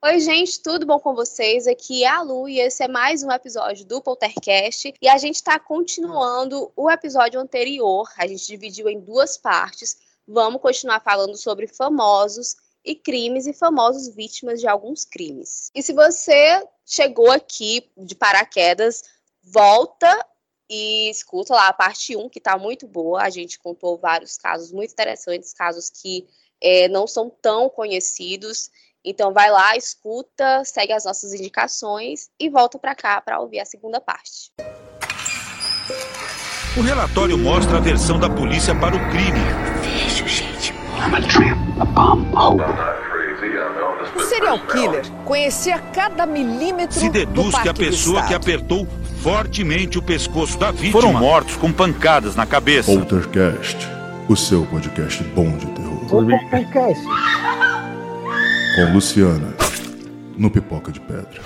Oi, gente, tudo bom com vocês? Aqui é a Lu e esse é mais um episódio do Poltercast. E a gente está continuando o episódio anterior, a gente dividiu em duas partes. Vamos continuar falando sobre famosos e crimes e famosos vítimas de alguns crimes. E se você chegou aqui de paraquedas, volta e escuta lá a parte 1, que está muito boa. A gente contou vários casos muito interessantes, casos que é, não são tão conhecidos. Então vai lá, escuta, segue as nossas indicações e volta para cá para ouvir a segunda parte. O relatório mostra a versão da polícia para o crime. Vejo gente I'm a tramp, a bomb, a O serial killer conhecia cada milímetro Se deduz do que a pessoa que apertou fortemente o pescoço da vítima Foram mortos com pancadas na cabeça. Poltercast, o seu podcast bom de terror. Com Luciana, no Pipoca de Pedra.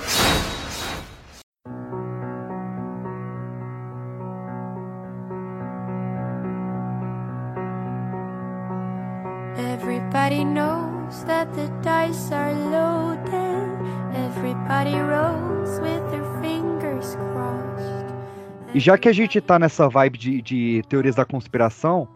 Everybody knows that the dice are loaded. Everybody rolls with their fingers crossed. E já que a gente tá nessa vibe de, de teorias da conspiração,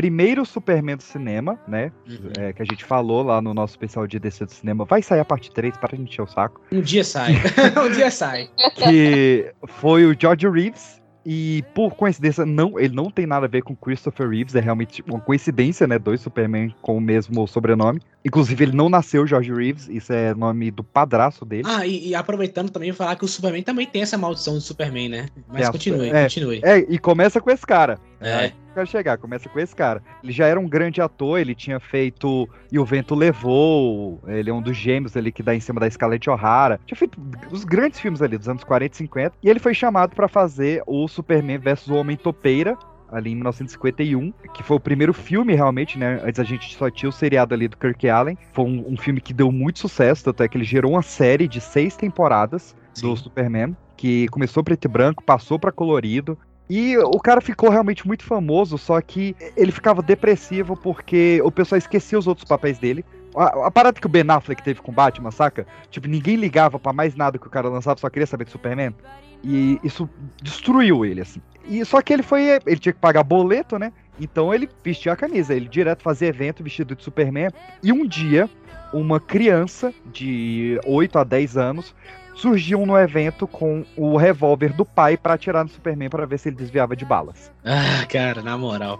primeiro o Superman do cinema, né? é, que a gente falou lá no nosso especial de DC do cinema. Vai sair a parte 3 para a gente encher o saco. Um dia sai. um dia sai. Que foi o George Reeves. E por coincidência, não, ele não tem nada a ver com Christopher Reeves, é realmente uma coincidência, né? Dois Superman com o mesmo sobrenome. Inclusive, ele não nasceu George Reeves, isso é nome do padraço dele. Ah, e, e aproveitando também, vou falar que o Superman também tem essa maldição do Superman, né? Mas É continue, é. continue. É, e começa com esse cara. É. Quero chegar, começa com esse cara. Ele já era um grande ator, ele tinha feito E o Vento Levou, ele é um dos gêmeos ali que dá em cima da Scarlett O'Hara. Tinha feito os grandes filmes ali dos anos 40 e 50. E ele foi chamado pra fazer o Superman versus o Homem Topeira. Ali em 1951, que foi o primeiro filme realmente, né? Antes a gente só tinha o seriado ali do Kirk Allen. Foi um, um filme que deu muito sucesso, tanto é que ele gerou uma série de seis temporadas do Sim. Superman, que começou preto e branco, passou pra colorido. E o cara ficou realmente muito famoso, só que ele ficava depressivo porque o pessoal esquecia os outros papéis dele. A, a parada que o Ben Affleck teve com Batman, saca? Tipo, ninguém ligava pra mais nada que o cara lançava, só queria saber de Superman. E isso destruiu ele, assim. E só que ele foi. Ele tinha que pagar boleto, né? Então ele vestia a camisa, ele direto fazia evento vestido de Superman. E um dia, uma criança de 8 a 10 anos surgiu no evento com o revólver do pai pra atirar no Superman pra ver se ele desviava de balas. Ah, cara, na moral.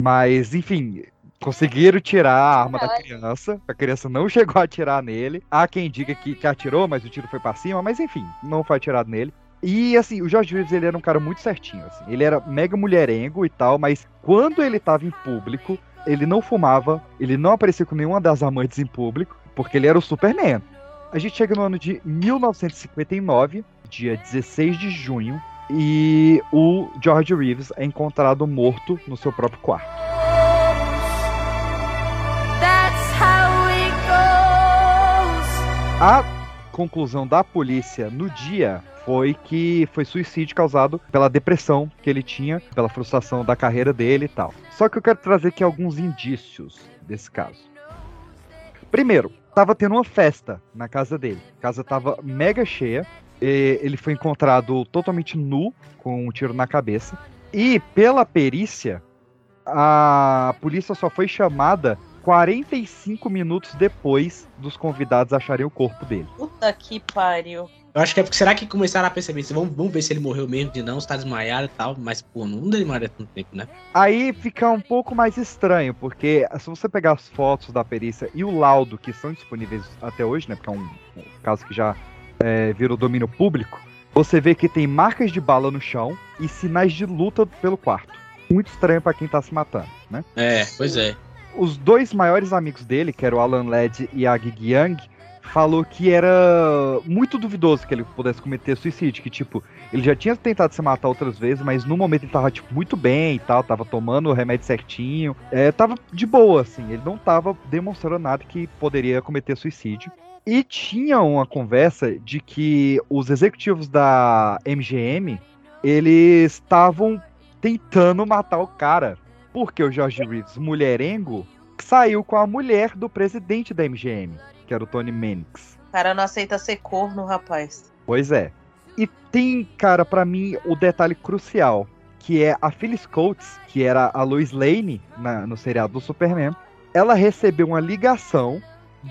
Mas, enfim, conseguiram tirar a arma da criança. A criança não chegou a atirar nele. Há quem diga que, que atirou, mas o tiro foi pra cima. Mas, enfim, não foi atirado nele. E, assim, o George Reeves, ele era um cara muito certinho, assim. Ele era mega mulherengo e tal, mas quando ele tava em público, ele não fumava, ele não aparecia com nenhuma das amantes em público, porque ele era o Superman. A gente chega no ano de 1959, dia 16 de junho, e o George Reeves é encontrado morto no seu próprio quarto. A conclusão da polícia no dia foi que foi suicídio causado pela depressão que ele tinha, pela frustração da carreira dele e tal. Só que eu quero trazer aqui alguns indícios desse caso. Primeiro, tava tendo uma festa na casa dele. A casa tava mega cheia. ele foi encontrado totalmente nu, com um tiro na cabeça. E pela perícia, a polícia só foi chamada 45 minutos depois dos convidados acharem o corpo dele. Puta que pariu. Eu acho que é porque será que começaram a perceber isso? Vamos, vamos ver se ele morreu mesmo de não, se tá desmaiado e tal. Mas, pô, não demoraria tanto tempo, né? Aí fica um pouco mais estranho, porque se você pegar as fotos da perícia e o laudo que são disponíveis até hoje, né? Porque é um, um caso que já é, virou domínio público, você vê que tem marcas de bala no chão e sinais de luta pelo quarto. Muito estranho pra quem tá se matando, né? É, pois é. Os dois maiores amigos dele, que era o Alan Led e a Gig Young, falou que era muito duvidoso que ele pudesse cometer suicídio, que tipo, ele já tinha tentado se matar outras vezes, mas no momento ele tava tipo muito bem e tal, tava tomando o remédio certinho, é, tava de boa assim, ele não tava demonstrando nada que poderia cometer suicídio. E tinha uma conversa de que os executivos da MGM, eles estavam tentando matar o cara, porque o George Reeves, mulherengo, saiu com a mulher do presidente da MGM, que era o Tony Mannix. O cara não aceita ser corno, rapaz. Pois é. E tem, cara, pra mim, o detalhe crucial, que é a Phyllis Coates, que era a Lois Lane na- no seriado do Superman. Ela recebeu uma ligação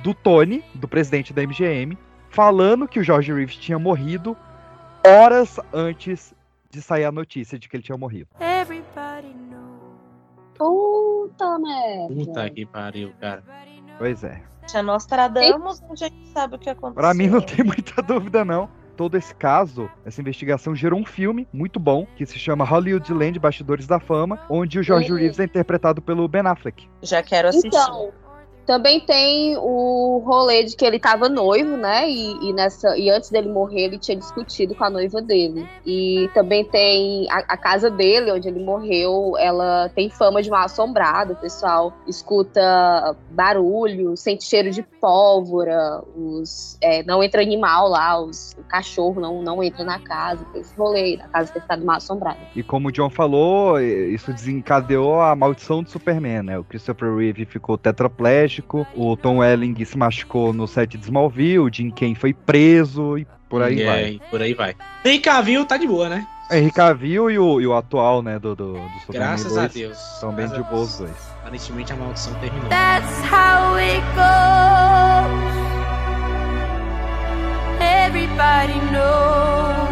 do Tony, do presidente da MGM, falando que o George Reeves tinha morrido horas antes de sair a notícia de que ele tinha morrido. Everybody knows. Puta merda. Puta que pariu, cara. Pois é. Já Nostradamus, a gente sabe o que aconteceu. Pra mim não tem muita dúvida, não. Todo esse caso, essa investigação gerou um filme muito bom, que se chama Hollywoodland Bastidores da Fama, onde o George Uhum. Reeves é interpretado pelo Ben Affleck. Já quero assistir. Então, também tem o rolê de que ele tava noivo, né? E, e nessa, e antes dele morrer, ele tinha discutido com a noiva dele. E também tem a, a casa dele, onde ele morreu, ela tem fama de mal assombrado. O pessoal escuta barulho, sente cheiro de pólvora, os, é, não entra animal lá, os, o cachorro não, não entra na casa. Tem esse rolê da casa ter ficado mal assombrada. E como o John falou, isso desencadeou a maldição do Superman, né? O Christopher Reeve ficou tetraplégico, o Tom Welling se machucou no set de Smallville, o Jim Kane foi preso e por aí E vai. por aí vai. Henry Cavill tá de boa, né? Henry Cavill e o, e o atual, né, do, do, do Superman Graças a 2 Deus. São bem de a boas os dois. Aparentemente a maldição terminou. That's how it goes. Everybody knows.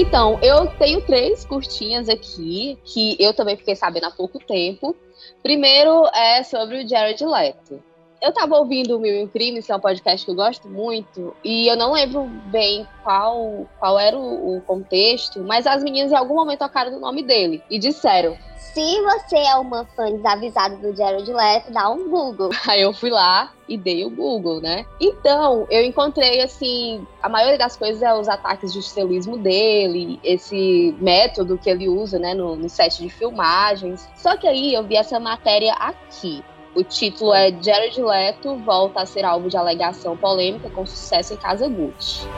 Então, eu tenho três curtinhas aqui que eu também fiquei sabendo há pouco tempo. Primeiro é sobre o Jared Leto. Eu tava ouvindo o Mil e um Crimes, que é um podcast que eu gosto muito, e eu não lembro bem qual, qual era o, o contexto, mas as meninas em algum momento tocaram no nome dele e disseram: Se você é uma fã desavisada do Jared Leto, dá um Google. Aí eu fui lá e dei o Google, né? Então, eu encontrei, assim, a maioria das coisas é os ataques de estilismo dele, esse método que ele usa, né, no, no set de filmagens. Só que aí eu vi essa matéria aqui. O título é Jared Leto volta a ser alvo de alegação polêmica com sucesso em Casa Gucci.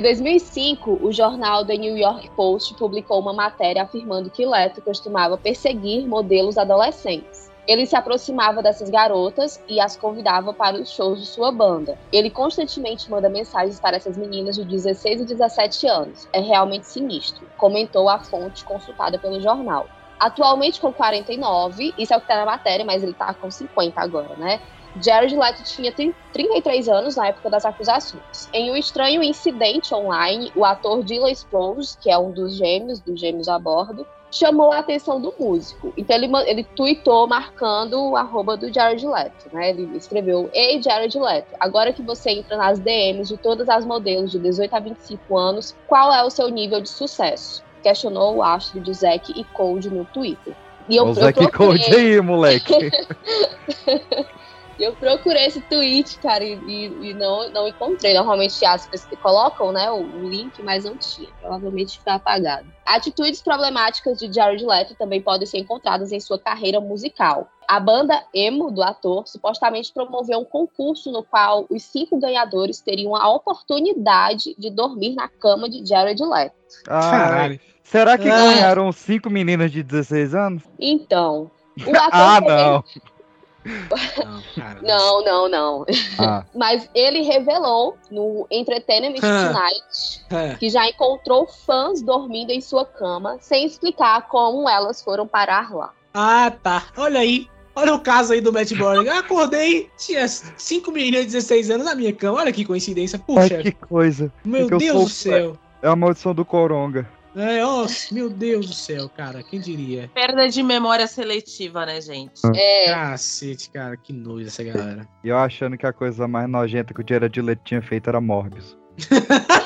Em 2005, o jornal The New York Post publicou uma matéria afirmando que Leto costumava perseguir modelos adolescentes. Ele se aproximava dessas garotas e as convidava para os shows de sua banda. Ele constantemente manda mensagens para essas meninas de 16 e 17 anos. É realmente sinistro, comentou a fonte consultada pelo jornal. Atualmente com 49, isso é o que tá na matéria, mas ele tá com 50 agora, né? Jared Leto tinha 33 anos na época das acusações. Em um estranho incidente online, o ator Dylan Sprouse, que é um dos gêmeos, dos gêmeos a bordo, chamou a atenção do músico. Então ele, ele tweetou marcando o arroba do Jared Leto, né? Ele escreveu, Ei, Jared Leto, agora que você entra nas DMs de todas as modelos de 18 a 25 anos, qual é o seu nível de sucesso? Questionou o astro de Zack e Code no Twitter. E eu, o Zack Code aí, moleque. Eu procurei esse tweet, cara, e, e- e não, não encontrei. Normalmente as pessoas colocam né, o, o link, mas não tinha. Provavelmente foi apagado. Atitudes problemáticas de Jared Leto também podem ser encontradas em sua carreira musical. A banda emo do ator supostamente promoveu um concurso no qual os cinco ganhadores teriam a oportunidade de dormir na cama de Jared Leto. Caralho. será que ganharam cinco meninas de 16 anos? Então, o ator Ah, também- não. Não, cara. Não, não, não. Ah, Mas ele revelou no Entertainment Ah. Tonight É. que já encontrou fãs dormindo em sua cama sem explicar como elas foram parar lá. Ah, tá. Olha aí. Olha o caso aí do Matt Borg. Eu acordei, tinha cinco meninas de 16 anos na minha cama. Olha que coincidência. ai, Puxa, que coisa. meu Deus sou- do céu. É a maldição do Coronga. É, ó, meu Deus do céu, cara, quem diria? Perda de memória seletiva, né, gente? É, Cacete, cara, que nojo essa galera. E eu achando que a coisa mais nojenta que o Jared Leto tinha feito era Morbius.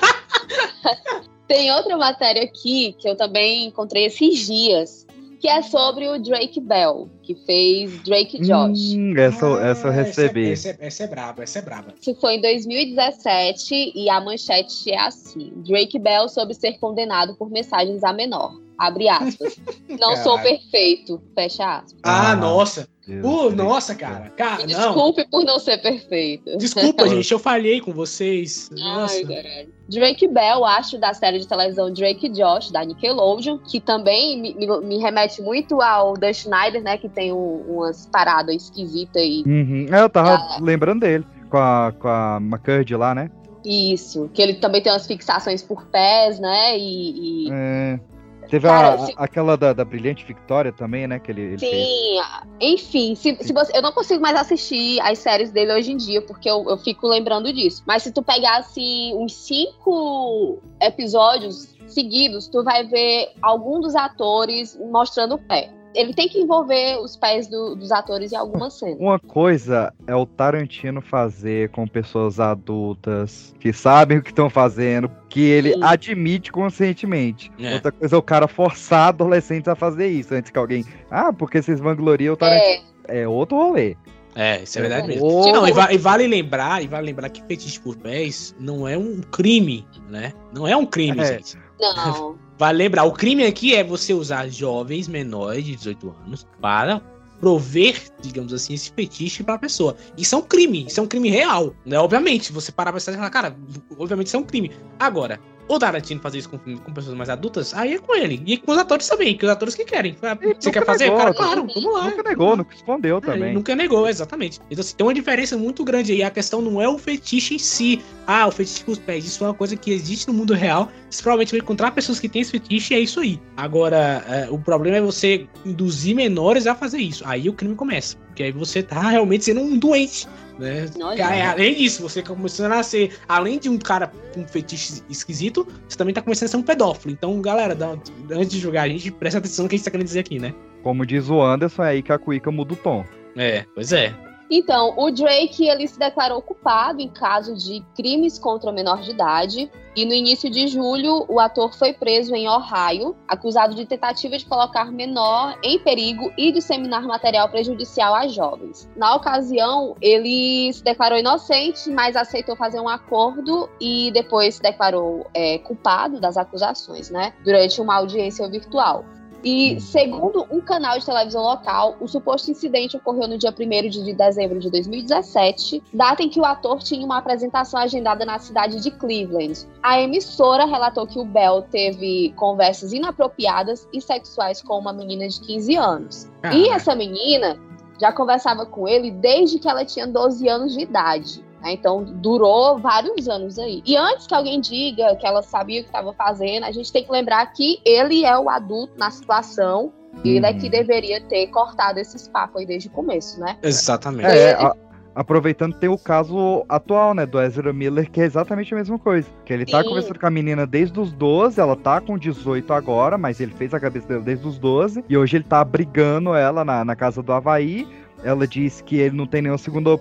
tem outra matéria aqui que eu também encontrei esses dias, que é sobre o Drake Bell, que fez Drake Josh. Hum, essa, Ah, essa eu recebi. Essa, é- essa é braba, essa é braba. Isso foi em 2017 e a manchete é assim: Drake Bell soube ser condenado por mensagens a menor. Abre aspas. Não sou Caralho. perfeito. Fecha aspas. Ah, Ah, nossa. Deus Uh, nossa, cara. Cara, Me não. Desculpe por não ser perfeito. Desculpa, gente, eu falhei com vocês. Nossa. Ai, caralho. Drake Bell, acho da série de televisão Drake e Josh, da Nickelodeon, que também me, me- me remete muito ao Dan Schneider, né? Que tem um- umas paradas esquisitas e Uhum. É, eu tava Ah. lembrando dele. Com a, com a McCurdy lá, né? isso. Que ele também tem umas fixações por pés, né? E. e- É, Teve Cara, a- se- aquela da, da Brilhante Victoria também, né? Que ele, ele fez. Sim, enfim, se, se você, eu não consigo mais assistir as séries dele hoje em dia, porque eu, eu fico lembrando disso. Mas se tu pegasse uns cinco episódios seguidos, tu vai ver algum dos atores mostrando o pé. Ele tem que envolver os pés do- dos atores em alguma cena. Uma coisa é o Tarantino fazer com pessoas adultas que sabem o que estão fazendo, que ele Sim. admite conscientemente. É. Outra coisa é o cara forçar adolescentes a fazer isso, antes que alguém. Ah, porque vocês vangloriam o Tarantino. É, É, outro rolê. É, isso é verdade mesmo. Ô, Não, e, va- e vale lembrar, e vale lembrar que fetiche por pés não é um crime, né? Não é um crime, É. gente. não. Vale lembrar, o crime aqui é você usar jovens menores de 18 anos para prover, digamos assim, esse fetiche pra pessoa. Isso é um crime, isso é um crime real, né? Obviamente, você parar pra pensar cara, obviamente isso é um crime. Agora, o Tarantino fazer isso com, com pessoas mais adultas, aí é com ele. E com os atores também, que os atores que querem. Ele Você quer fazer? negou, Cara, né? claro, vamos lá. Nunca negou, nunca escondeu É, também. nunca negou, exatamente. Então, assim, tem uma diferença muito grande aí. A questão não é o fetiche em si. Ah, o fetiche com os pés. Isso é uma coisa que existe no mundo real. Você provavelmente vai encontrar pessoas que têm esse fetiche e é isso aí. Agora, é, o problema é você induzir menores a fazer isso. Aí o crime começa. Porque aí você tá realmente sendo um doente. Né? Nojento. Cara, Além disso, você tá começando a ser, além de um cara com fetiche esquisito, você também tá começando a ser um pedófilo. Então, galera, dá- antes de julgar a gente, presta atenção no que a gente tá querendo dizer aqui, né? Como diz o Anderson, é aí que a cuíca muda o tom. É, pois é. Então, o Drake ele se declarou culpado em caso de crimes contra menor de idade. E no início de julho, o ator foi preso em Ohio, acusado de tentativa de colocar menor em perigo e disseminar material prejudicial a jovens. Na ocasião, ele se declarou inocente, mas aceitou fazer um acordo e depois se declarou é, culpado das acusações, né? Durante uma audiência virtual. E, segundo um canal de televisão local, o suposto incidente ocorreu no dia 1 de dezembro de 2017, data em que o ator tinha uma apresentação agendada na cidade de Cleveland. A emissora relatou que o Bell teve conversas inapropriadas e sexuais com uma menina de 15 anos. E Caraca. essa menina já conversava com ele desde que ela tinha 12 anos de idade. Né? Então, durou vários anos aí. E antes que alguém diga que ela sabia o que estava fazendo, a gente tem que lembrar que ele é o adulto na situação. E ele é Uhum. que deveria ter cortado esses papos aí desde o começo, né? Exatamente. É, a- aproveitando tem o caso atual, né, do Ezra Miller, que é exatamente a mesma coisa. Que ele tá Sim. conversando com a menina desde os 12, ela tá com 18 agora, mas ele fez a cabeça dela desde os 12, e hoje ele tá brigando ela na, na casa do Havaí. Ela disse que ele não tem nenhuma segunda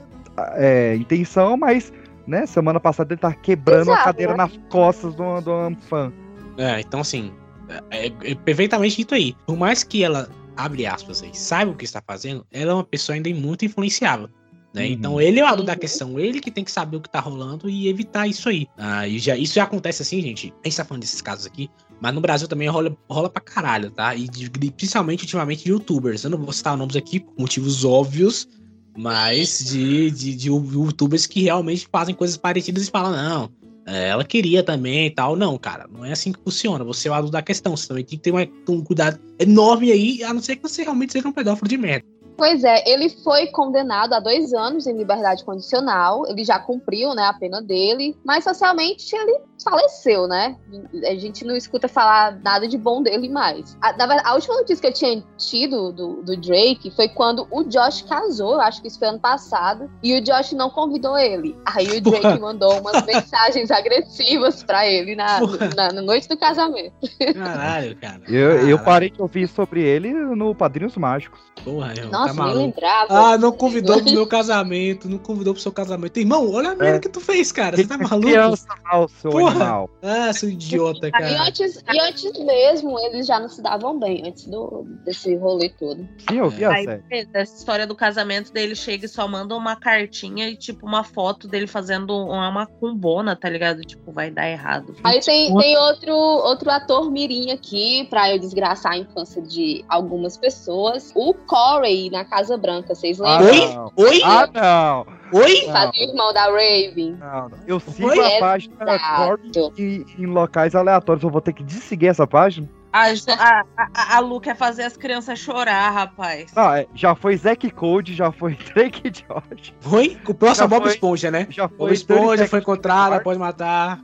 é, intenção, mas, né, semana passada ele tá quebrando a Exato, cadeira né? nas costas do, do fã. É, então assim, é, é perfeitamente dito aí. Por mais que ela, abre aspas aí, saiba o que está fazendo, ela é uma pessoa ainda muito influenciável. Né? Uhum. Então ele é o adulto da Uhum. questão, ele que tem que saber o que tá rolando e evitar isso aí. Ah, e já, isso já acontece assim, gente. A gente tá falando desses casos aqui, mas no Brasil também rola, rola pra caralho, tá? E de- de- principalmente ultimamente de youtubers. Eu não vou citar nomes aqui por motivos óbvios, mas de, de, de youtubers que realmente fazem coisas parecidas e falam, não, é, ela queria também e tal. Não, cara, não é assim que funciona. Você é o adulto da questão. Você também tem que ter um cuidado enorme aí, a não ser que você realmente seja um pedófilo de merda. Pois é, ele foi condenado a dois anos em liberdade condicional. Ele já cumpriu, né, a pena dele, mas socialmente ele faleceu, né? A gente não escuta falar nada de bom dele mais. A, a, a última notícia que eu tinha tido do, do, Drake foi quando o Josh casou, acho que isso foi ano passado, e o Josh não convidou ele. Aí o Drake Porra. mandou umas mensagens agressivas para ele na, na, na, noite do casamento. Caralho, cara. Eu, Caralho. eu parei de ouvir sobre ele no Padrinhos Mágicos. Porra, eu, Nossa, tá nem lembrava. Ah, não convidou pro meu casamento, não convidou pro seu casamento. Irmão, olha a merda é. que tu fez, cara. Você tá maluco? Criança, seu Porra. animal. Ah, seu idiota, cara. E antes, e antes mesmo, eles já não se davam bem, antes do, desse rolê todo. Sim, eu vi a Aí, essa história do casamento dele chega e só manda uma cartinha e, tipo, uma foto dele fazendo uma macumbona, tá ligado? Tipo, vai dar errado. Aí tem, tem outro, outro ator mirim aqui, pra eu desgraçar a infância de algumas pessoas. O Corey, na Casa Branca, vocês Ah, lembram? Oi? Oi? Ah, não. Oi? Fazia o irmão da Raven. Não, não. Eu sigo Oi? a página Corey em locais aleatórios. Eu vou ter que desseguir essa página. A, a, a, a Lu quer fazer as crianças chorar, rapaz. Não, é, já foi Zack Code, já foi Drake Josh. Foi? O próximo Bob Esponja, né? Já foi. Bob Esponja foi encontrada, pode matar.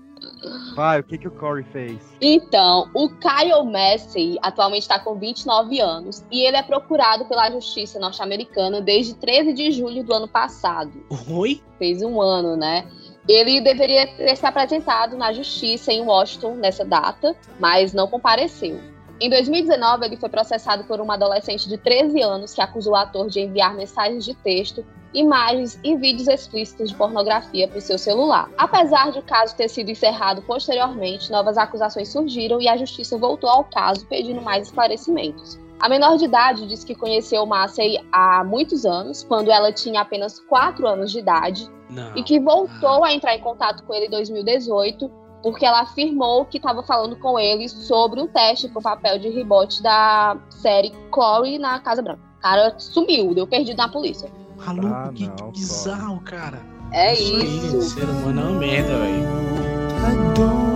Vai, o que, que o Corey fez? Então, o Kyle Massey atualmente está com 29 anos e ele é procurado pela justiça norte-americana desde 13 de julho do ano passado. Oi? Fez um ano, né? Ele deveria ter se apresentado na justiça em Washington nessa data, mas não compareceu. Em 2019, ele foi processado por uma adolescente de 13 anos que acusou o ator de enviar mensagens de texto imagens e vídeos explícitos de pornografia para o seu celular. Apesar de o caso ter sido encerrado posteriormente, novas acusações surgiram e a justiça voltou ao caso pedindo mais esclarecimentos. A menor de idade disse que conheceu Massey há muitos anos, quando ela tinha apenas 4 anos de idade, Não. e que voltou a entrar em contato com ele em 2018, porque ela afirmou que estava falando com ele sobre um teste para o papel de rebote da série Corey na Casa Branca. O cara sumiu, deu perdido na polícia. Maluco, ah, que, que bizarro, cara. É isso. isso. Aí, ser humano é uma merda, velho.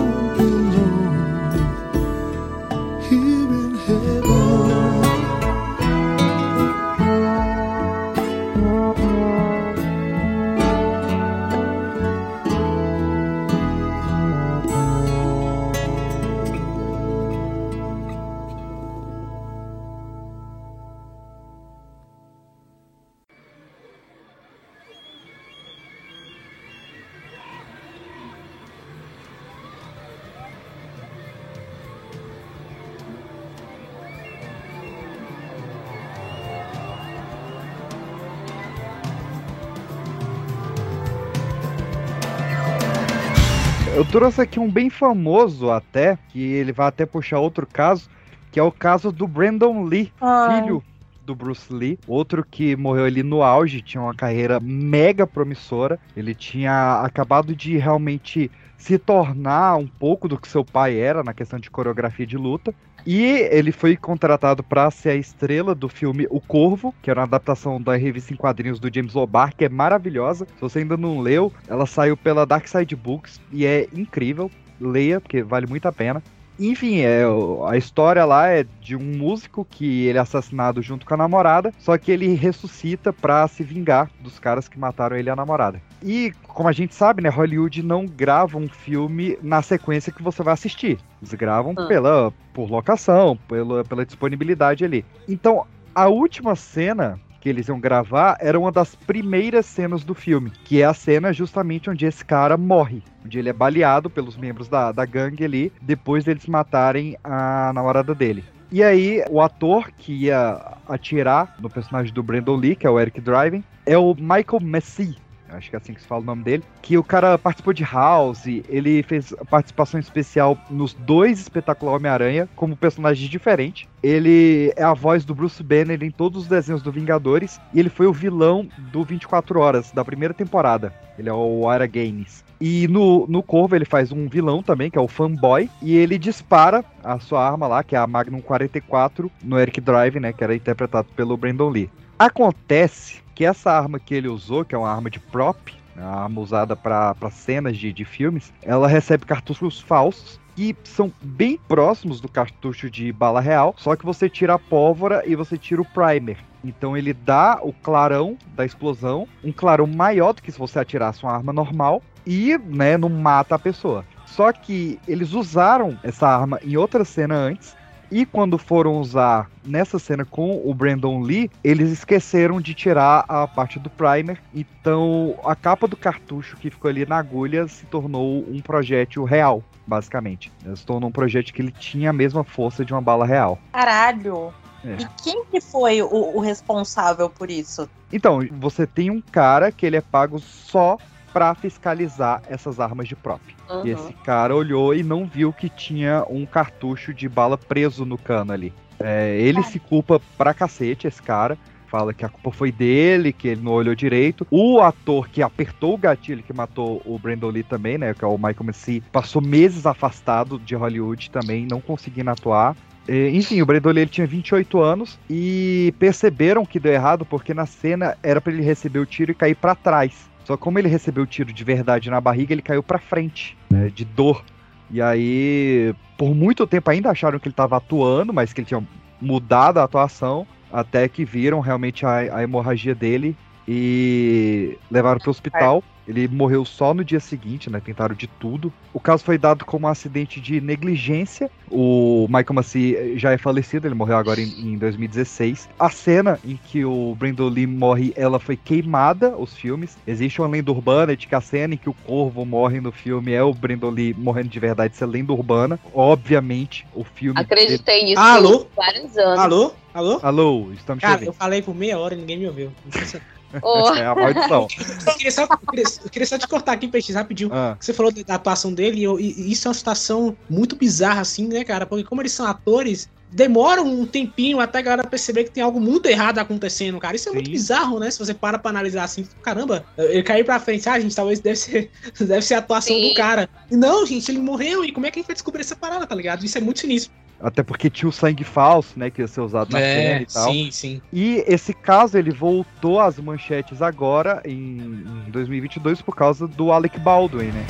Eu trouxe aqui um bem famoso até, que ele vai até puxar outro caso, que é o caso do Brandon Lee, Ah. filho do Bruce Lee, outro que morreu ali no auge, tinha uma carreira mega promissora. Ele tinha acabado de realmente se tornar um pouco do que seu pai era na questão de coreografia de luta. E ele foi contratado para ser a estrela do filme O Corvo, que era uma adaptação da revista em quadrinhos do James O'Barr, que é maravilhosa. Se você ainda não leu, ela saiu pela Dark Side Books e é incrível. Leia, porque vale muito a pena. Enfim, é, a história lá é de um músico que ele é assassinado junto com a namorada, só que ele ressuscita pra se vingar dos caras que mataram ele e a namorada. E, como a gente sabe, né, Hollywood não grava um filme na sequência que você vai assistir. Eles gravam Ah. pela, por locação, pela, pela disponibilidade ali. Então, a última cena que eles iam gravar era uma das primeiras cenas do filme, que é a cena justamente onde esse cara morre, onde ele é baleado pelos membros da, da gangue ali, depois deles matarem a namorada dele. E aí, o ator que ia atirar no personagem do Brandon Lee, que é o Eric Driven, é o Michael Messi. Acho que é assim que se fala o nome dele. Que o cara participou de House, ele fez participação especial nos dois espetacular Homem-Aranha, como personagem diferente. Ele é a voz do Bruce Banner em todos os desenhos do Vingadores. E ele foi o vilão do 24 Horas, da primeira temporada. Ele é o Ara Gaines. E no, no Corvo ele faz um vilão também, que é o Fanboy. E ele dispara a sua arma lá, que é a Magnum 44, no Eric Drive, né? Que era interpretado pelo Brandon Lee. Acontece que essa arma que ele usou, que é uma arma de prop, né, a arma usada para cenas de, de filmes, ela recebe cartuchos falsos que são bem próximos do cartucho de bala real, só que você tira a pólvora e você tira o primer. Então ele dá o clarão da explosão, um clarão maior do que se você atirasse uma arma normal e, né, não mata a pessoa. Só que eles usaram essa arma em outra cena antes e quando foram usar nessa cena com o Brandon Lee, eles esqueceram de tirar a parte do primer. Então a capa do cartucho que ficou ali na agulha se tornou um projétil real, basicamente. Se tornou um projétil que ele tinha a mesma força de uma bala real. Caralho. É. E quem que foi o, o responsável por isso? Então, você tem um cara que ele é pago só pra fiscalizar essas armas de prop. Uhum. E esse cara olhou e não viu que tinha um cartucho de bala preso no cano ali. É, ele se culpa pra cacete, esse cara. Fala que a culpa foi dele, que ele não olhou direito. O ator que apertou o gatilho que matou o Brandon Lee também, né? Que é o Michael Massey, passou meses afastado de Hollywood também, não conseguindo atuar. É, Enfim, o Brandon Lee ele tinha 28 anos e perceberam que deu errado porque na cena era pra ele receber o tiro e cair pra trás. Só como ele recebeu o tiro de verdade na barriga, ele caiu pra frente, né, de dor. E aí, por muito tempo ainda acharam que ele tava atuando, mas que ele tinha mudado a atuação, até que viram realmente a, a hemorragia dele e levaram pro hospital. Ele morreu só no dia seguinte, né? Tentaram de tudo. O caso foi dado como um acidente de negligência. O Michael Massey já é falecido, ele morreu agora em, em 2016. A cena em que o Brandon Lee morre, ela foi queimada, os filmes. Existe uma lenda urbana de que a cena em que o corvo morre no filme é o Brandon Lee morrendo de verdade, isso é lenda urbana. Obviamente, o filme... Acreditei nisso Alô? vários anos. Alô? Alô? Alô, estamos Cara, eu falei por meia hora e ninguém me ouviu. Ô, É a maldição. Eu queria, só, eu queria, eu queria só te cortar aqui, Peixe, rapidinho. Ah. Você falou da atuação dele, e, eu- e- isso é uma situação muito bizarra, assim, né, cara? Porque como eles são atores, demora um tempinho até a galera perceber que tem algo muito errado acontecendo, cara. Isso é muito Sim. bizarro, né? Se você para pra analisar assim, caramba, ele caiu pra frente, ah, gente, talvez deve ser, deve ser a atuação Sim. do cara. E não, gente, ele morreu, e como é que a gente vai descobrir essa parada, tá ligado? Isso é muito sinistro. Até porque tinha o sangue falso, né? Que ia ser usado na cena e tal. É, sim, sim. E esse caso ele voltou às manchetes agora em, em 2022 por causa do Alec Baldwin, né?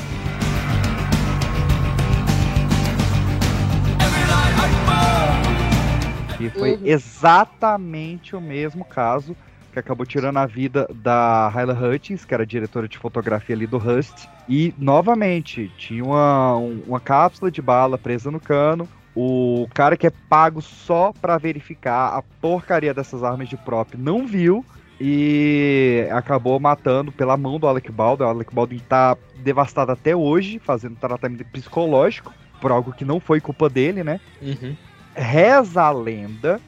Que foi Uhum. exatamente o mesmo caso que acabou tirando a vida da Hyla Hutchins, que era diretora de fotografia ali do Rust. E, novamente, tinha uma, um- uma cápsula de bala presa no cano. O cara que é pago só pra verificar a porcaria dessas armas de prop não viu e acabou matando pela mão do Alec Baldwin. O Alec Baldwin tá devastado até hoje, fazendo tratamento psicológico por algo que não foi culpa dele, né? Uhum. reza a lenda,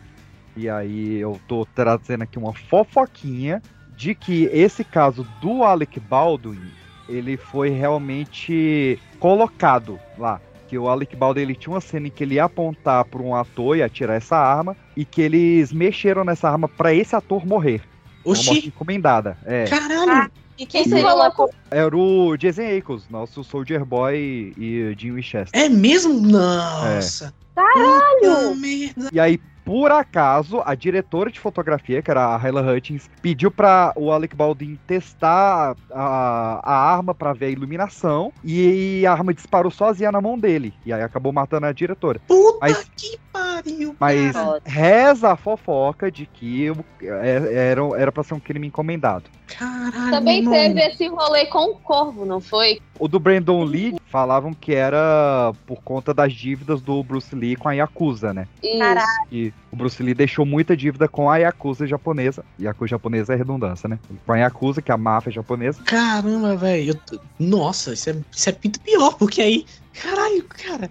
e aí eu tô trazendo aqui uma fofoquinha, de que esse caso do Alec Baldwin, ele foi realmente colocado lá. Que o Alec Baldwin ele tinha uma cena em que ele ia apontar para um ator e atirar essa arma, e que eles mexeram nessa arma para esse ator morrer. Uma morte Oxi, encomendada. É. caralho. E quem seria o ator? Era o Jason Ackles, nosso Soldier Boy e Jim Winchester. É mesmo? Nossa. Caralho! Puta merda. E aí, por acaso, a diretora de fotografia, que era a Hyla Hutchins, pediu para o Alec Baldwin testar a, a arma para ver a iluminação e a arma disparou sozinha na mão dele. E aí acabou matando a diretora. Puta Mas- que pariu. Mas cara. reza a fofoca de que é- era, era pra ser um crime encomendado. Caralho. Também mano. teve esse rolê com o Corvo, não foi? O do Brandon Lee falavam que era por conta das dívidas do Bruce Lee com a Yakuza, né? Caralho. E o Bruce Lee deixou muita dívida com a Yakuza japonesa. Yakuza japonesa é redundância, né? Com a Yakuza, que é a máfia japonesa. Caramba, velho. eu tô- Nossa, isso é, isso é muito pior, porque aí. Caralho, cara.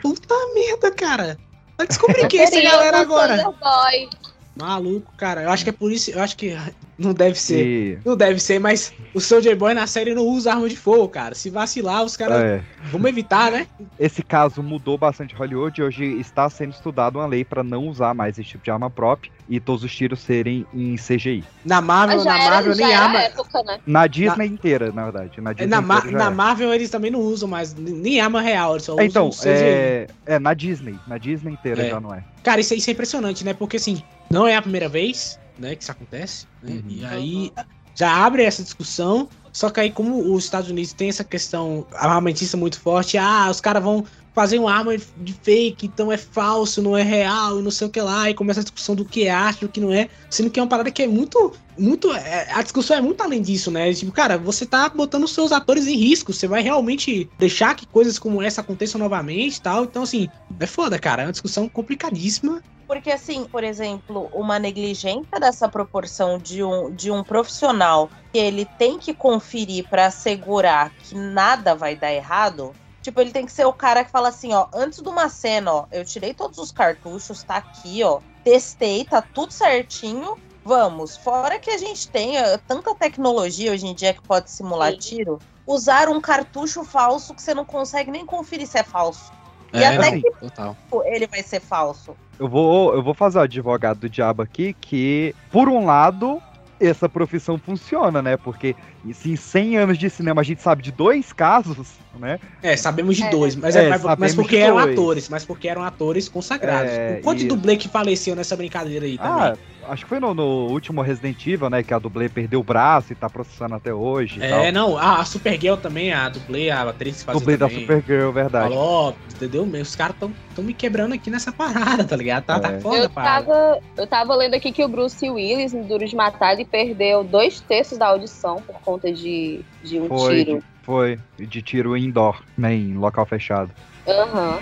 Puta merda, cara. Vai descobrir quem é essa galera o agora. Boy. Maluco, cara. Eu acho que é por isso. Eu acho que. Não deve ser. E, Não deve ser, mas o Soldier Boy na série não usa arma de fogo, cara. Se vacilar, os caras. é, Vamos evitar, né? esse caso mudou bastante Hollywood e hoje está sendo estudada uma lei para não usar mais esse tipo de arma prop e todos os tiros serem em CGI. Na Marvel, já na era, Marvel já nem arma. época, né? Na Disney inteira, na verdade. Na Disney Na, Ma- na. Marvel eles também não usam mais nem arma real, eles só É, Então, usam CGI. é, é na Disney. Na Disney inteira É. já não é. Cara, isso, é- isso é impressionante, né? Porque assim, não é a primeira vez, né, que isso acontece, né? Uhum. E aí já abre essa discussão Só que aí, como os Estados Unidos tem essa questão armamentista muito forte, ah, os caras vão fazer uma arma de fake, então é falso, não é real, e não sei o que lá, e começa a discussão do que é arte, que não é, sendo que é uma parada que é muito, muito, é, a discussão é muito além disso, né, tipo, cara, você tá botando os seus atores em risco, você vai realmente deixar que coisas como essa aconteçam novamente e tal, então assim, é foda, cara, é uma discussão complicadíssima, Porque, assim, por exemplo, uma negligência dessa proporção de um, de um profissional que ele tem que conferir pra assegurar que nada vai dar errado. Tipo, ele tem que ser o cara que fala assim, ó, antes de uma cena, ó, eu tirei todos os cartuchos, tá aqui, ó, testei, tá tudo certinho. Vamos, fora que a gente tenha tanta tecnologia hoje em dia que pode simular Sim. tiro, usar um cartucho falso que você não consegue nem conferir se é falso. E É, até assim, que total. ele vai ser falso. Eu vou, eu vou fazer o advogado do diabo aqui, que, por um lado, essa profissão funciona, né? Porque se em 100 anos de cinema a gente sabe de dois casos, né? É, sabemos de É. dois, mas, É, é, mas, mas sabemos porque eram atores, mas porque eram atores consagrados. É, o quanto isso. dublê que faleceu nessa brincadeira aí também? Ah, acho que foi no, no último Resident Evil, né? Que a dublê perdeu o braço e tá processando até hoje. É, tal. não, a, a Supergirl também, a dublê, a atriz que fazia Dublê da também. Supergirl, verdade. Falou, ó, entendeu? Os caras tão, tão me quebrando aqui nessa parada, tá ligado? Tá, É. tá foda Eu a parada. tava, eu tava lendo aqui que o Bruce Willis, no Duro de Matar, ele perdeu dois terços da audição por conta de, de um Foi, tiro. de, foi de tiro indoor, né? Em local fechado. Aham.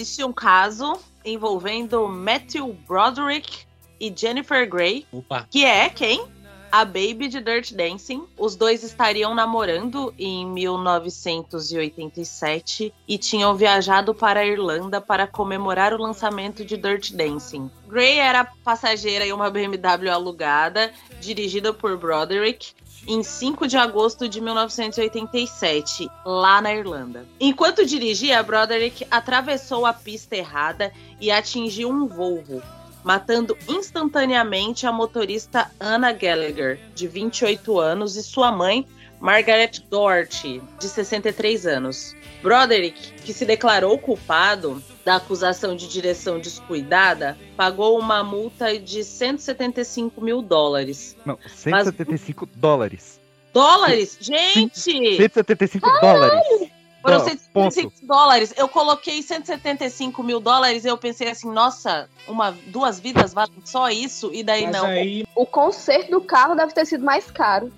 Existe um caso envolvendo Matthew Broderick e Jennifer Grey, Opa. que é quem? A Baby de Dirt Dancing. Os dois estariam namorando em 1987 e tinham viajado para a Irlanda para comemorar o lançamento de Dirt Dancing. Grey era passageira em uma BMW alugada, dirigida por Broderick, em 5 de agosto de 1987, lá na Irlanda. Enquanto dirigia, Broderick atravessou a pista errada e atingiu um Volvo, matando instantaneamente a motorista Anna Gallagher, de 28 anos, e sua mãe, Margaret Doherty, de 63 anos. Broderick, que se declarou culpado da acusação de direção descuidada, pagou uma multa de 175 mil dólares. Não, 175 dólares. Dólares? Gente! 175 dólares. Foram Dó- 175 dólares. Eu coloquei 175 mil dólares e eu pensei assim, nossa, uma, duas vidas valem só isso? E daí Mas não. aí, O conserto do carro deve ter sido mais caro.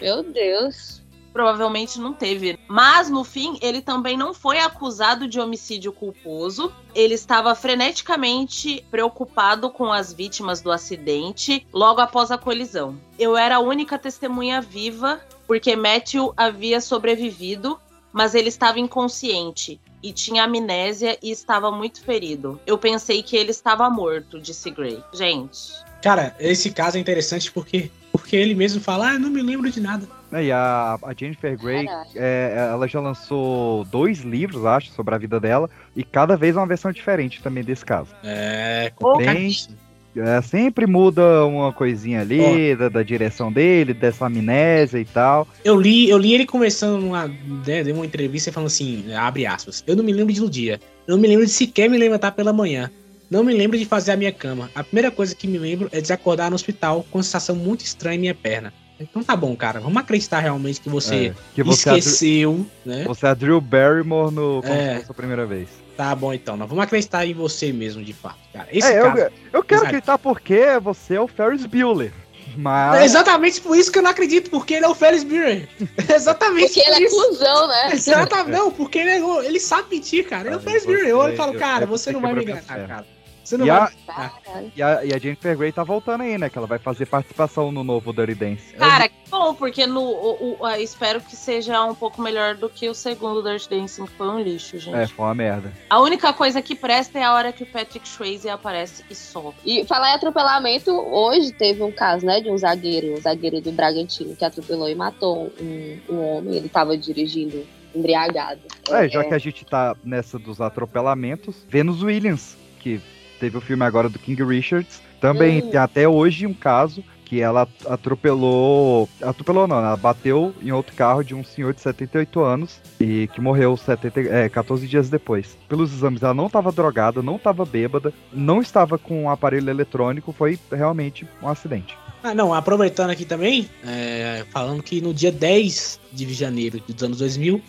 Meu Deus. Provavelmente não teve. Mas, no fim, ele também não foi acusado de homicídio culposo. Ele estava freneticamente preocupado com as vítimas do acidente logo após a colisão. Eu era a única testemunha viva, porque Matthew havia sobrevivido, mas ele estava inconsciente e tinha amnésia e estava muito ferido. Eu pensei que ele estava morto, disse Gray. Gente. cara, esse caso é interessante porque, porque ele mesmo fala, ah, não me lembro de nada. E a, a Jennifer Grey, é, ela já lançou dois livros, acho, sobre a vida dela, e cada vez uma versão diferente também desse caso. É, complicadíssimo. É, sempre muda uma coisinha ali, da, da direção dele, dessa amnésia e tal. Eu li, eu li ele começando numa, né, deu uma entrevista falando assim, abre aspas, eu não me lembro de um dia, eu não me lembro de sequer me levantar pela manhã, não me lembro de fazer a minha cama. A primeira coisa que me lembro é de acordar no hospital com uma sensação muito estranha em minha perna. Então tá bom, cara, vamos acreditar realmente que você É, que você, é a esqueceu, né? você é a Drew Barrymore no, como É. se fosse a primeira vez. Tá bom então, nós vamos acreditar em você mesmo, de fato, cara. Esse É, caso... eu, eu quero Exato. acreditar porque você é o Ferris Bueller. Mas. É exatamente por isso que eu não acredito, porque ele é o Ferris Bueller. exatamente Porque ele é cuzão, né? Exatamente, não, porque ele, é- ele sabe mentir, cara. Ele é o Ferris Bueller. Eu olho e falo, cara, é você não vai me enganar, cara. Você não E vai. a, e, a, e a Jennifer Grey tá voltando aí, né? Que ela vai fazer participação no novo Dirty Dance. Cara, que bom, porque no, o, o- espero que seja um pouco melhor do que o segundo Dirt Dancing, que foi um lixo, gente. É, foi uma merda. A única coisa que presta é a hora que o Patrick Swayze aparece e só. E falar em atropelamento, hoje teve um caso, né, de um zagueiro, um zagueiro do Bragantino, que atropelou e matou um, um homem. Ele tava dirigindo embriagado. É, já que a gente tá nessa dos atropelamentos, Venus Williams, que teve o filme agora do King Richards, também Hum. tem até hoje um caso que ela atropelou. Atropelou não, ela bateu em outro carro de um senhor de 78 anos e que morreu 70, é, 14 dias depois. Pelos exames, ela não estava drogada, não estava bêbada, não estava com um aparelho eletrônico, foi realmente um acidente. Ah, não, aproveitando aqui também, é, falando que no dia 10 de janeiro dos anos 2000,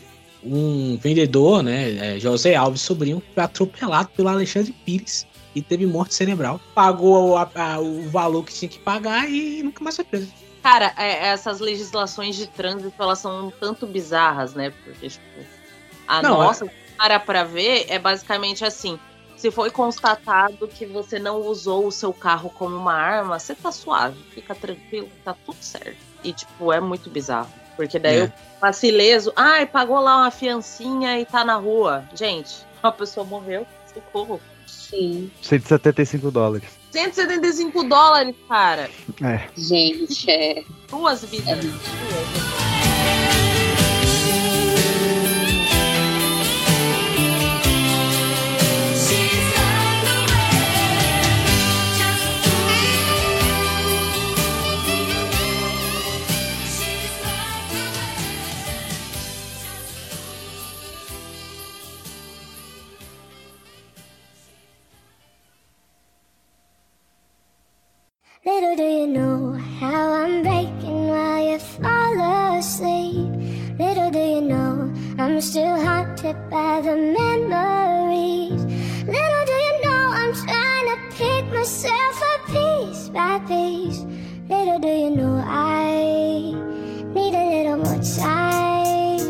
um vendedor, né, é, José Alves Sobrinho, foi atropelado pelo Alexandre Pires e teve morte cerebral. Pagou a- a- o valor que tinha que pagar e nunca mais foi preso. Cara, é, essas legislações de trânsito, elas são um tanto bizarras, né? Porque, tipo, a Não, nossa, para pra ver, é basicamente assim. Se foi constatado que você não usou o seu carro como uma arma, você tá suave, fica tranquilo, tá tudo certo. E, tipo, é muito bizarro. Porque daí É. eu passo ileso, ai, pagou lá uma fiancinha e tá na rua. Gente, uma pessoa morreu, socorro. Sim. 175 dólares. 175 dólares, cara. É. Gente, é. Duas vidas. Little haunted by the memories. Little do you know I'm trying to pick myself up piece by piece. Little do you know I need a little more time.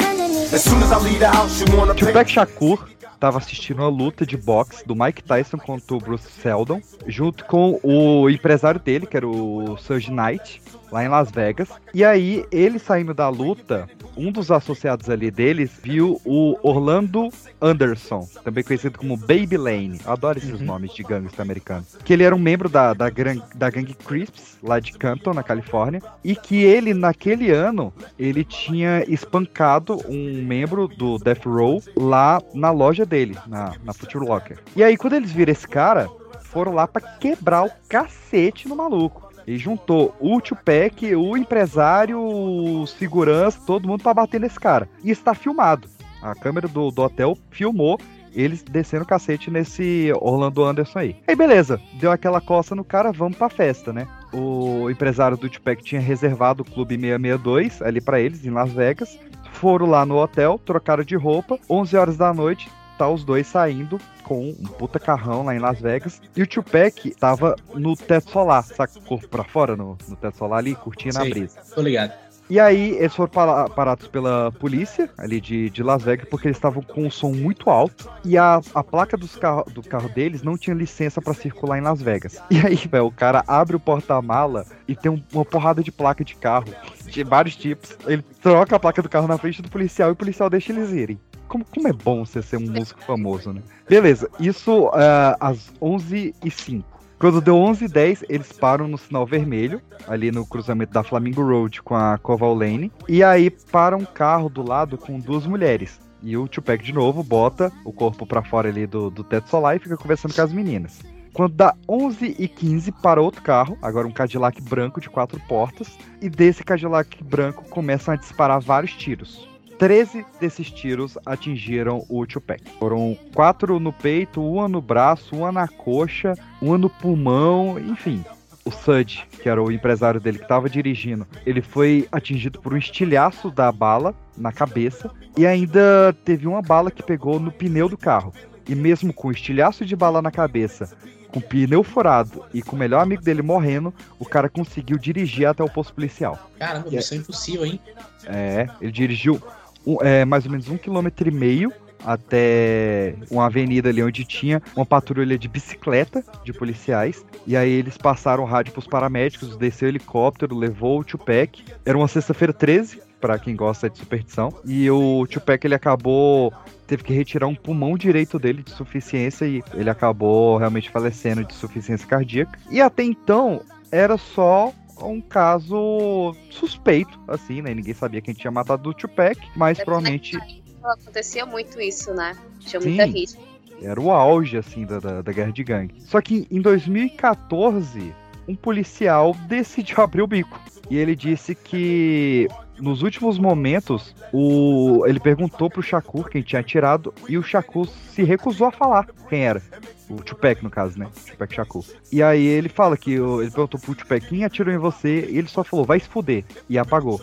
Underneath As soon as I lead out, she wanna play. Tupac Shakur estava assistindo a luta de boxe do Mike Tyson contra o Bruce Seldon, junto com o empresário dele, que era o Surge Knight, lá em Las Vegas. E aí, ele saindo da luta, um dos associados ali deles viu o Orlando Anderson, também conhecido como Baby Lane. Adoro esses nomes de gangues americanos. Que ele era um membro da, da, gran- da gangue Crisps, lá de Canton, na Califórnia, e que ele, naquele ano, ele tinha espancado um membro do Death Row lá na loja dele, na, na Future Locker. E aí, quando eles viram esse cara, foram lá pra quebrar o cacete no maluco. E juntou o Tupac, o empresário, o segurança, todo mundo pra bater nesse cara. E está filmado. A câmera do, do hotel filmou eles descendo o cacete nesse Orlando Anderson aí. Aí beleza, deu aquela coça no cara, vamos pra festa, né? O empresário do Tupac tinha reservado o Clube 662 ali pra eles, em Las Vegas. Foram lá no hotel, trocaram de roupa, 11 horas da noite, tá os dois saindo com um puta carrão lá em Las Vegas. E o Tupac tava no teto solar, saca o corpo pra fora no, no teto solar ali, curtindo a Sei, brisa. Tô ligado. E aí eles foram para- parados pela polícia ali de, de Las Vegas porque eles estavam com um som muito alto e a, a placa dos carro, do carro deles não tinha licença para circular em Las Vegas. E aí, velho, o cara abre o porta-mala e tem um- uma porrada de placa de carro de vários tipos. Ele troca a placa do carro na frente do policial e o policial deixa eles irem. Como, como é bom você ser um músico famoso, né? Beleza, isso ah, às 11h05. Quando deu 11h10, eles param no sinal vermelho, ali no cruzamento da Flamingo Road com a Koval Lane. E aí para um carro do lado com duas mulheres. E o Tupac de novo bota o corpo pra fora ali do, do teto solar e fica conversando com as meninas. Quando dá 11h15 para outro carro, agora um Cadillac branco de quatro portas. E desse Cadillac branco começam a disparar vários tiros. 13 desses tiros atingiram o Tupac. Foram quatro no peito, uma no braço, uma na coxa, uma no pulmão, enfim. O Sud, que era o empresário dele que estava dirigindo, ele foi atingido por um estilhaço da bala na cabeça e ainda teve uma bala que pegou no pneu do carro. E mesmo com o estilhaço de bala na cabeça, com o pneu furado e com o melhor amigo dele morrendo, o cara conseguiu dirigir até o posto policial. Caramba, missão impossível, hein? É, ele dirigiu um- é, mais ou menos um quilômetro e meio até uma avenida ali onde tinha uma patrulha de bicicleta de policiais. E aí eles passaram o rádio pros paramédicos, desceu o helicóptero, levou o Tupac. Era uma sexta-feira 13, para quem gosta de superstição. E o Tupac ele acabou teve que retirar um pulmão direito dele de suficiência e ele acabou realmente falecendo de suficiência cardíaca. E até então era só um caso suspeito, assim, né? Ninguém sabia quem tinha matado o Tupac, mas Deve provavelmente Acontecia muito isso, né? Tinha muita risco. era o auge, assim, da, da, da guerra de gangue. Só que em 2014, um policial decidiu abrir o bico. E ele disse que nos últimos momentos, o... ele perguntou pro Shakur quem tinha atirado e o Shakur se recusou a falar quem era. O Tupac, no caso, né? Tupac Shakur. E aí ele fala que ele perguntou pro Tupac quem atirou em você e ele só falou, vai se fuder. E apagou.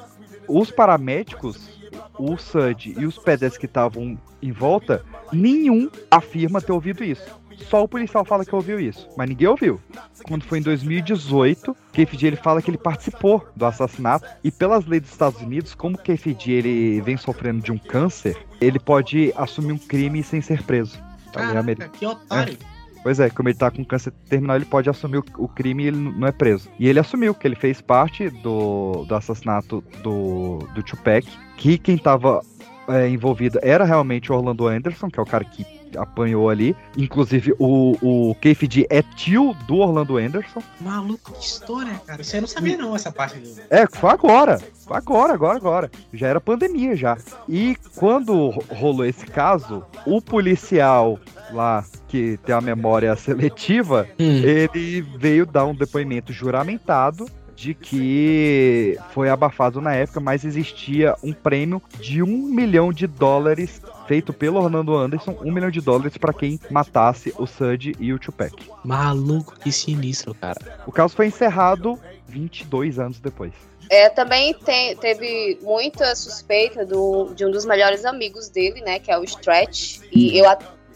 Os paramédicos, o Sud e os pedestres que estavam em volta, nenhum afirma ter ouvido isso. Só o policial fala que ouviu isso, mas ninguém ouviu. Quando foi em 2018, KFD ele fala que ele participou do assassinato e pelas leis dos Estados Unidos, como o KFD ele vem sofrendo de um câncer, ele pode assumir um crime sem ser preso. Tá Caraca, que otário. Pois é, como ele tá com câncer terminal, ele pode assumir o, crime e ele não é preso. E ele assumiu que ele fez parte do, do assassinato do, do Tupac, que quem tava é, envolvido era realmente o Orlando Anderson, que é o cara que apanhou ali. Inclusive, o, o KFD é tio do Orlando Anderson. Maluco, que história, cara. Isso aí não sabia não, essa parte do... É, foi agora. Foi agora, agora, agora. Já era pandemia já. E quando ro- rolou esse caso, o policial lá, que tem a memória seletiva, ele veio dar um depoimento juramentado de que foi abafado na época, mas existia um prêmio de um milhão de dólares feito pelo Orlando Anderson, um milhão de dólares para quem matasse o Sud e o Tupac. Maluco, que sinistro, cara. O caso foi encerrado 22 anos depois. É, também tem- teve muita suspeita do, de um dos melhores amigos dele, né? Que é o Stretch. E eu,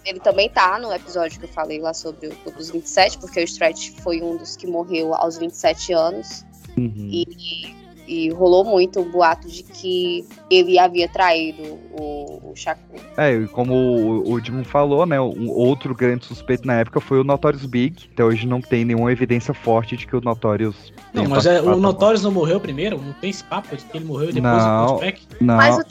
ele também tá no episódio que eu falei lá sobre o Clube dos 27, porque o Stretch foi um dos que morreu aos 27 anos. E, e rolou muito o boato de que ele havia traído o, o Shakur. É, e como o, o Dimon falou, né, um outro grande suspeito na época foi o Notorious Big. Até hoje não tem nenhuma evidência forte de que o Notorious Não, mas é, o Notorious não morreu primeiro? Não tem esse papo de que ele morreu e depois Não, o Tupac? não. Mas o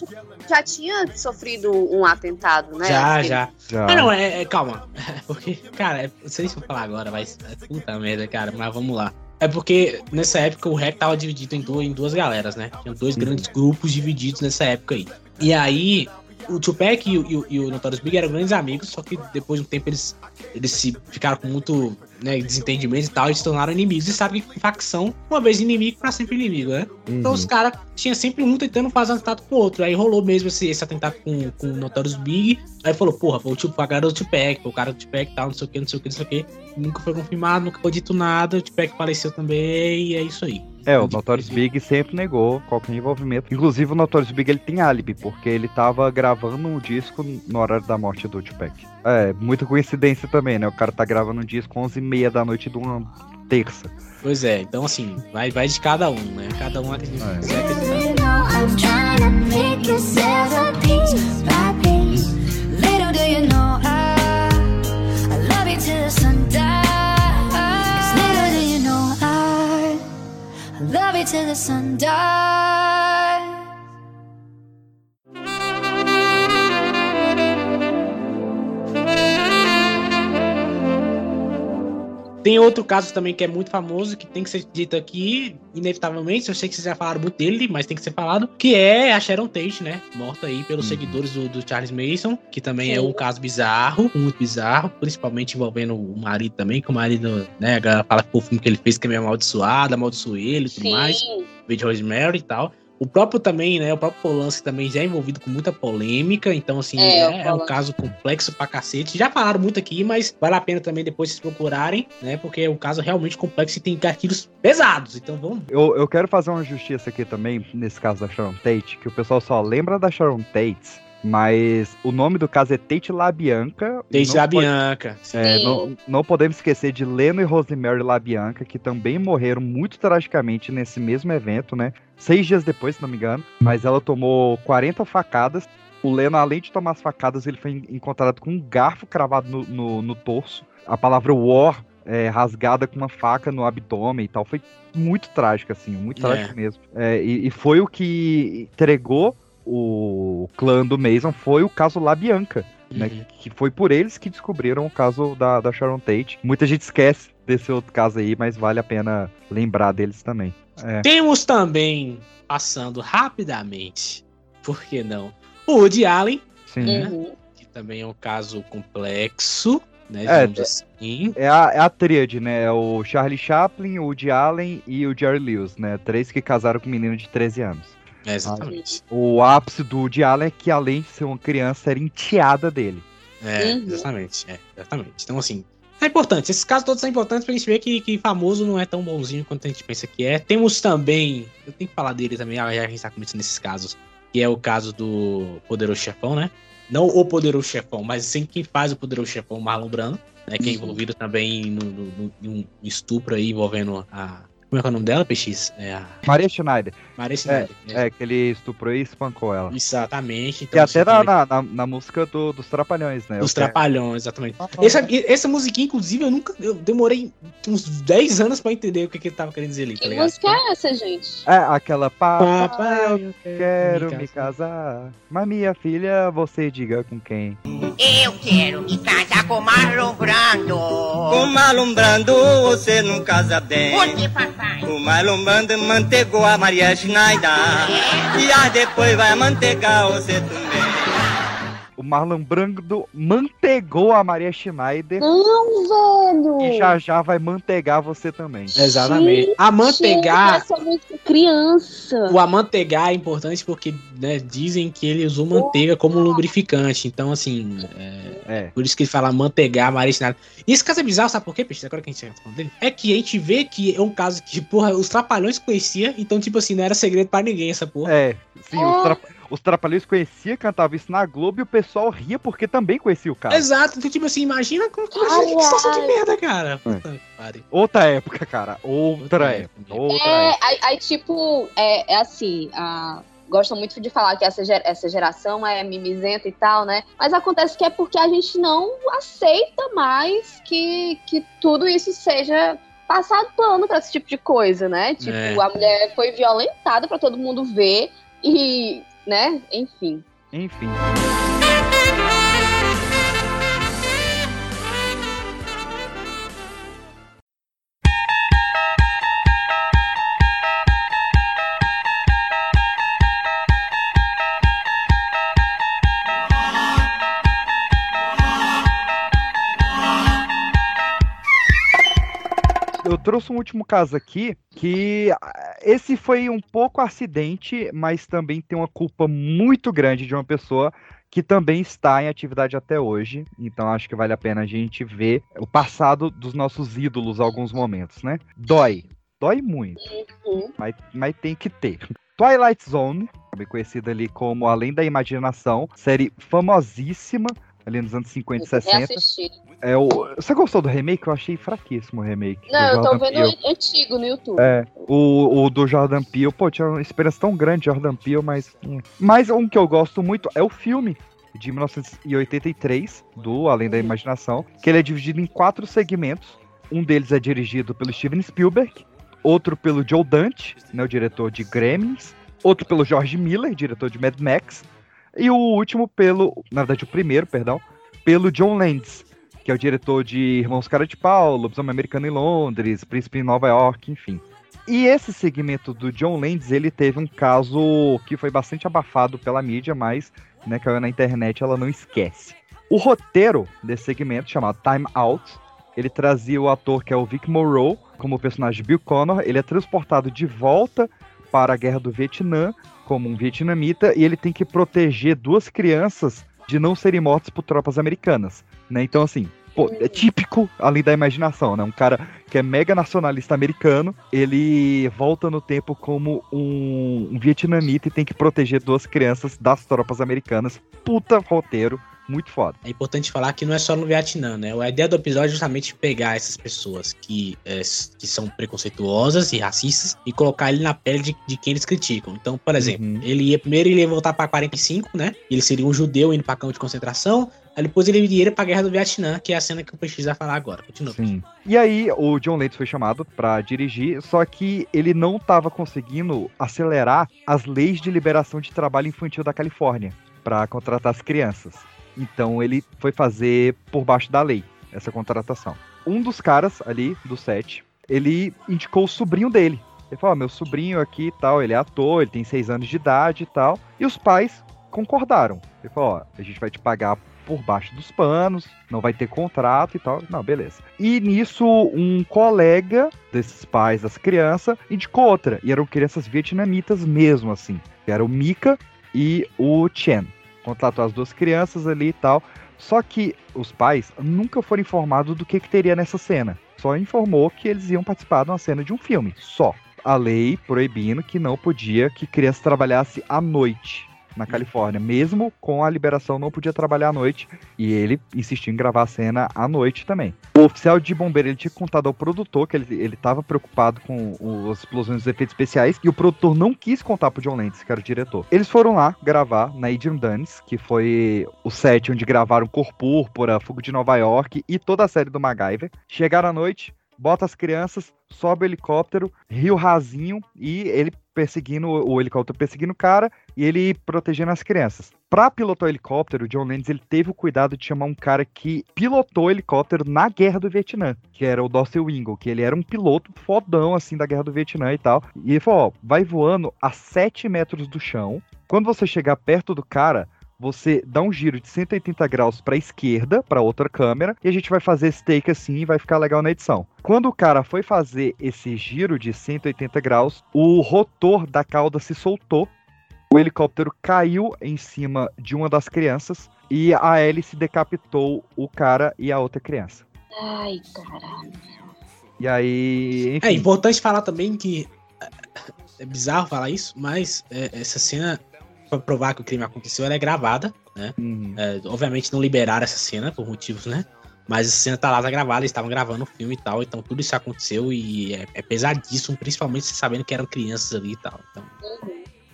já tinha sofrido um atentado, né? Já, já. Já. Ah, não, é, é- calma. Porque, cara, é, não sei se eu falar agora, mas é puta merda, cara, mas vamos lá. É porque nessa época o rap tava dividido em duas, em duas galeras, né? Tinha dois grandes grupos divididos nessa época aí. E aí, o Tupac e o, e e o Notorious Big eram grandes amigos, só que depois de um tempo eles, eles se ficaram com muito né, desentendimento e tal, e se tornaram inimigos. E sabe que facção, uma vez inimigo, pra sempre inimigo, né? Então Uhum. os caras tinham sempre um tentando fazer um atentado com o outro. Aí rolou mesmo esse, esse atentado com, com o Notorious Big. Aí falou, porra, foi o tipo, pagaram o Tupac, foi o cara do Tupac e tal, não sei o que, não sei o que, não sei o que. Nunca foi confirmado, nunca foi dito nada, o Tupac faleceu também, e é isso aí. É, o Notorious Big sempre negou qualquer envolvimento. Inclusive, o Notorious Big ele tem álibi, porque ele tava gravando um disco no horário da morte do Tupac. É, muita coincidência também, né? O cara tá gravando um disco 11h30 da noite de uma terça. Pois é, então assim, vai, vai de cada um, né? Cada um acredita no I love you till the sun dies. Tem outro caso também que é muito famoso, que tem que ser dito aqui, inevitavelmente, eu sei que vocês já falaram muito dele, mas tem que ser falado, que é a Sharon Tate, né? Morta aí pelos seguidores do, do Charles Mason, que também é Sim. um caso bizarro, muito bizarro, principalmente envolvendo o marido também, que o marido, né, a galera fala que o filme que ele fez que é meio amaldiçoado, amaldiçoou ele e tudo Sim. mais, de Rosemary e tal. O próprio também, né? O próprio Polanski também já é envolvido com muita polêmica. Então, assim, É, é, é um caso complexo pra cacete. Já falaram muito aqui, mas vale a pena também depois vocês procurarem, né? Porque é um caso realmente complexo e tem gatilhos pesados. Então vamos. Eu, eu quero fazer uma justiça aqui também, nesse caso da Sharon Tate, que o pessoal só lembra da Sharon Tate, mas o nome do caso é Tate LaBianca. e Desde não a pode- Bianca. É, não, não podemos esquecer de Leno e Rosemary LaBianca, que também morreram muito tragicamente nesse mesmo evento, né? Seis dias depois, se não me engano. Mas ela tomou 40 facadas O Leno, além de tomar as facadas, ele foi encontrado com um garfo cravado no, no, no torso. A palavra war é, rasgada com uma faca no abdômen e tal. Foi muito trágico, assim, muito É. trágico mesmo. É, e, e foi o que entregou o clã do Mason, foi o caso La Bianca. Né, Uhum. que foi por eles que descobriram o caso da, da Sharon Tate. Muita gente esquece desse outro caso aí, mas vale a pena lembrar deles também. É. Temos também, passando rapidamente, por que não? O Woody Allen, Sim. né? que também é um caso complexo, né? É, Digamos assim. É a, é a tríade, né? É o Charlie Chaplin, o Woody Allen e o Jerry Lewis, né? Três que casaram com um menino de 13 anos. É, exatamente. O ápice do Allen é que, além de ser uma criança, era enteada dele. É, exatamente, é, exatamente. Então, assim, é importante. Esses casos todos são importantes pra gente ver que, que famoso não é tão bonzinho quanto a gente pensa que é. Temos também, eu tenho que falar dele também, já que a gente tá começando nesses casos, que é o caso do Poderoso Chefão, né? Não o Poderoso Chefão, mas sim quem faz o Poderoso Chefão, Marlon Brando, né? Que é envolvido também no, no- no- em um estupro aí envolvendo a. Como é que é o nome dela, PX? É a Maria Schneider. Maria É, Schneider. é, que ele estuprou e espancou ela. Exatamente. E Então, até assim, na, também- na, na- na música do- dos Trapalhões, né? Os O que é- Trapalhões, exatamente. Essa, essa musiquinha, inclusive, eu nunca. Eu demorei uns 10 anos pra entender o que, que ele tava querendo dizer ali, tá Que ligado? música é essa, gente? É, aquela papai, Papai, eu quero me casar. Mas minha filha, você diga com quem. Eu quero me casar com Marlon Brando. Com Marlon Brando você não casa bem. Por que, papai? O Marlon Brando mantegou a Maria Schneider. E aí depois vai mantegar você também. O Marlon Brando mantegou a Maria Schneider. Não, velho! E já já vai mantegar você também. Exatamente. Gente, música é criança. O amantegar é importante porque né, dizem que ele usou manteiga como lubrificante. Então, assim, é, por isso que ele fala manteigar, marinado. E esse caso é bizarro, sabe por quê, Peixe? Agora que a gente tá falando dele. É que a gente vê que é um caso que, porra, os trapalhões conhecia, então, tipo assim, não era segredo pra ninguém essa porra. É, sim, os, tra os Trapalhões conhecia, cantava isso na Globo e o pessoal ria porque também conhecia o cara. Exato, então, tipo assim, imagina como que situação de merda, cara. Pariu. Outra época, cara. Outra, época. Outra É, época. aí, aí, tipo, é, é assim, a- gostam muito de falar que essa, essa geração é mimizenta e tal, né? Mas acontece que é porque a gente não aceita mais que, que tudo isso seja passado pano pra esse tipo de coisa, né? Tipo, É. a mulher foi violentada pra todo mundo ver e, né? Enfim. Enfim. Trouxe um último caso aqui que ah, esse foi um pouco acidente, mas também tem uma culpa muito grande de uma pessoa que também está em atividade até hoje. Então acho que vale a pena a gente ver o passado dos nossos ídolos alguns momentos, né? Dói. Dói muito. Mas, mas tem que ter. Twilight Zone, também conhecida ali como Além da Imaginação, série famosíssima ali nos anos 50 e 60. Reassistir. É, o... Você gostou do remake? Eu achei fraquíssimo o remake. Não, eu tô Jordan vendo Peele. antigo no YouTube. É, o, o do Jordan Peele, pô, tinha uma experiência tão grande de Jordan Peele, mas. hum. Mas um que eu gosto muito é o filme de 1983, do Além da Imaginação, que ele é dividido em quatro segmentos. Um deles é dirigido pelo Steven Spielberg, outro pelo Joe Dante, né, o diretor de Gremlins, outro pelo George Miller, diretor de Mad Max, e o último pelo, na verdade o primeiro, perdão, pelo John Landis, que é o diretor de Irmãos Cara de Pau, Lobisomem Americano em Londres, Príncipe em Nova York, enfim. E esse segmento do John Landis, ele teve um caso que foi bastante abafado pela mídia, mas, né, caiu na internet, ela não esquece. O roteiro desse segmento, chamado Time Out, ele trazia o ator que é o Vic Morrow, como personagem Bill Connor, ele é transportado de volta para a guerra do Vietnã, como um vietnamita, e ele tem que proteger duas crianças de não serem mortas por tropas americanas, né? Então, assim, pô, é típico ali da imaginação, né? Um cara que é mega nacionalista americano, ele volta no tempo como um, um vietnamita e tem que proteger duas crianças das tropas americanas. Puta roteiro, muito foda. É importante falar que não é só no Vietnã, né? A ideia do episódio é justamente pegar essas pessoas que, é, que são preconceituosas e racistas e colocar ele na pele de, de quem eles criticam. Então, por exemplo, Uhum. ele ia primeiro ele ia voltar pra 45, né? Ele seria um judeu indo pra campo de concentração. Aí depois ele iria pra Guerra do Vietnã, que é a cena que o PX vai falar agora. Continua. Sim. E aí, o John Landis foi chamado pra dirigir, só que ele não tava conseguindo acelerar as leis de liberação de trabalho infantil da Califórnia pra contratar as crianças. Então ele foi fazer por baixo da lei essa contratação. Um dos caras ali do set, ele indicou o sobrinho dele. Ele falou: "Ó, meu sobrinho aqui e tal, ele é ator, ele tem seis anos de idade e tal. E os pais concordaram. Ele falou: ó, a gente vai te pagar por baixo dos panos, não vai ter contrato e tal. Não, beleza. E nisso, um colega desses pais das crianças indicou outra. E eram crianças vietnamitas mesmo, assim. Era o Mika e o Chen. Contratou as duas crianças ali e tal. Só que os pais nunca foram informados do que, que teria nessa cena. Só informou que eles iam participar de uma cena de um filme. Só. A lei proibindo que não podia que criança trabalhasse à noite na Califórnia. Mesmo com a liberação, não podia trabalhar à noite. E ele insistiu em gravar a cena à noite também. O oficial de bombeiro ele tinha contado ao produtor que ele, ele preocupado com as explosões dos efeitos especiais. E o produtor não quis contar pro John Landis, que era o diretor. Eles foram lá gravar na Adrian Dunes, que foi o set onde gravaram Cor Púrpura, Fogo de Nova York e toda a série do MacGyver. Chegaram à noite, bota as crianças, sobe o helicóptero, rio rasinho e ele perseguindo o helicóptero perseguindo o cara e ele protegendo as crianças. Pra pilotar o helicóptero, o John Landis ele teve o cuidado de chamar um cara que pilotou o helicóptero na Guerra do Vietnã, que era o Dossel Wingle, que ele era um piloto fodão assim da Guerra do Vietnã e tal. E ele falou, ó, vai voando a 7 metros do chão. Quando você chegar perto do cara, você dá um giro de 180 graus para esquerda, para outra câmera, e a gente vai fazer esse take assim e vai ficar legal na edição. Quando o cara foi fazer esse giro de 180 graus, o rotor da cauda se soltou, o helicóptero caiu em cima de uma das crianças e a hélice decapitou o cara e a outra criança. Ai, caralho. E aí, enfim, É importante falar também que é bizarro falar isso, mas é, essa cena pra provar que o crime aconteceu, ela é gravada, né? Uhum. É, obviamente não liberaram essa cena por motivos, né? Mas essa cena tá lá, tá gravada, eles estavam gravando o filme e tal, então tudo isso aconteceu e é, é pesadíssimo, principalmente você sabendo que eram crianças ali e tal. Então,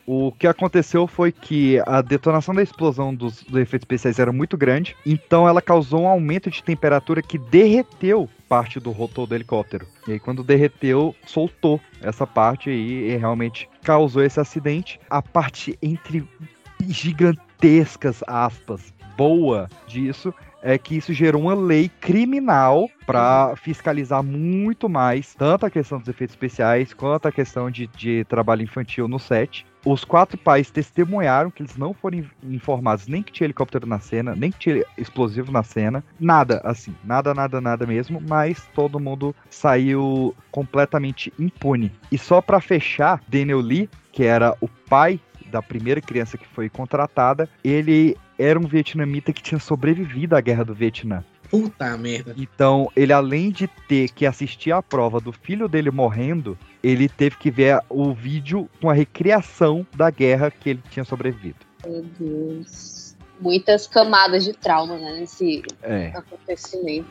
O que aconteceu foi que a detonação da explosão dos, dos efeitos especiais era muito grande, então ela causou um aumento de temperatura que derreteu parte do rotor do helicóptero. E aí, quando derreteu, soltou essa parte aí e realmente causou esse acidente. A parte entre gigantescas aspas boa disso é que isso gerou uma lei criminal para fiscalizar muito mais tanto a questão dos efeitos especiais quanto a questão de, de trabalho infantil no set. Os quatro pais testemunharam que eles não foram in- informados nem que tinha helicóptero na cena, nem que tinha explosivo na cena, nada assim, nada, nada, nada mesmo, mas todo mundo saiu completamente impune. E só para fechar, Daniel Lee, que era o pai da primeira criança que foi contratada, ele era um vietnamita que tinha sobrevivido à guerra do Vietnã. puta merda. Então, ele além de ter que assistir a prova do filho dele morrendo, ele teve que ver o vídeo com a recriação da guerra que ele tinha sobrevivido. Meu Deus. Muitas camadas de trauma, né, nesse É. acontecimento.